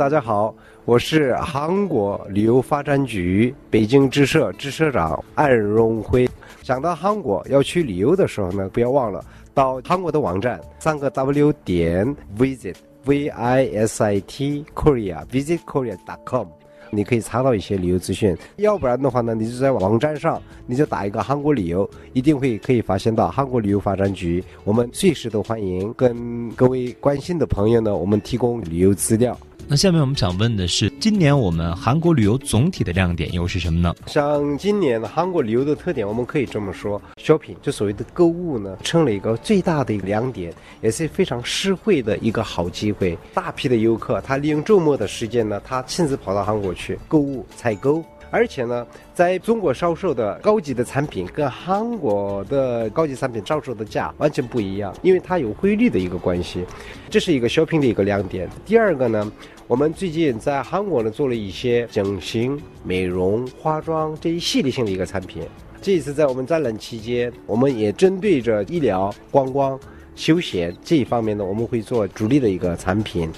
大家好，我是韩国旅游发展局北京支社支社长安荣辉。想到韩国要去旅游的时候呢，不要忘了到韩国的网站三个 W 点 visit v i s i t Korea visit Korea dot com。你可以查到一些旅游资讯，要不然的话呢，你就在网站上，你就打一个韩国旅游，一定会可以发现到韩国旅游发展局，我们随时都欢迎跟各位关心的朋友呢，我们提供旅游资料。那下面我们想问的是，今年我们韩国旅游总体的亮点又是什么呢？像今年的韩国旅游的特点，我们可以这么说，shopping 就所谓的购物呢，成了一个最大的一个亮点，也是非常实惠的一个好机会。大批的游客他利用周末的时间呢，他亲自跑到韩国去购物采购。而且呢，在中国销售的高级的产品跟韩国的高级产品销售的价完全不一样，因为它有汇率的一个关系，这是一个 shopping 的一个亮点。第二个呢，我们最近在韩国呢做了一些整形、美容、化妆这一系列性的一个产品。这一次在我们展览期间，我们也针对着医疗、观光、休闲这一方面呢，我们会做主力的一个产品。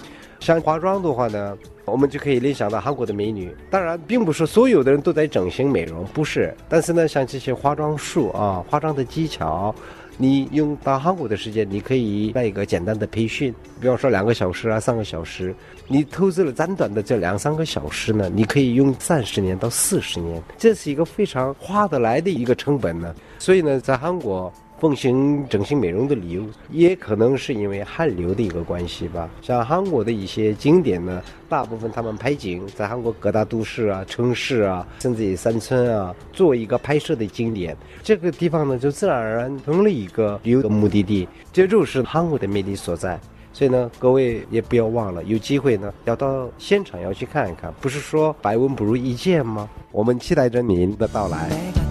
像化妆的话呢，我们就可以联想到韩国的美女。当然，并不是所有的人都在整形美容，不是。但是呢，像这些化妆术啊、化妆的技巧，你用到韩国的时间，你可以来一个简单的培训，比方说两个小时啊、三个小时。你投资了短短的这两三个小时呢，你可以用三十年到四十年，这是一个非常划得来的一个成本呢。所以呢，在韩国。奉行整形美容的理由，也可能是因为汗流的一个关系吧。像韩国的一些景点呢，大部分他们拍景在韩国各大都市啊、城市啊，甚至于山村啊，做一个拍摄的景点。这个地方呢，就自然而然成了一个旅游的目的地。这就是韩国的魅力所在。所以呢，各位也不要忘了，有机会呢，要到现场要去看一看。不是说百闻不如一见吗？我们期待着您的到来。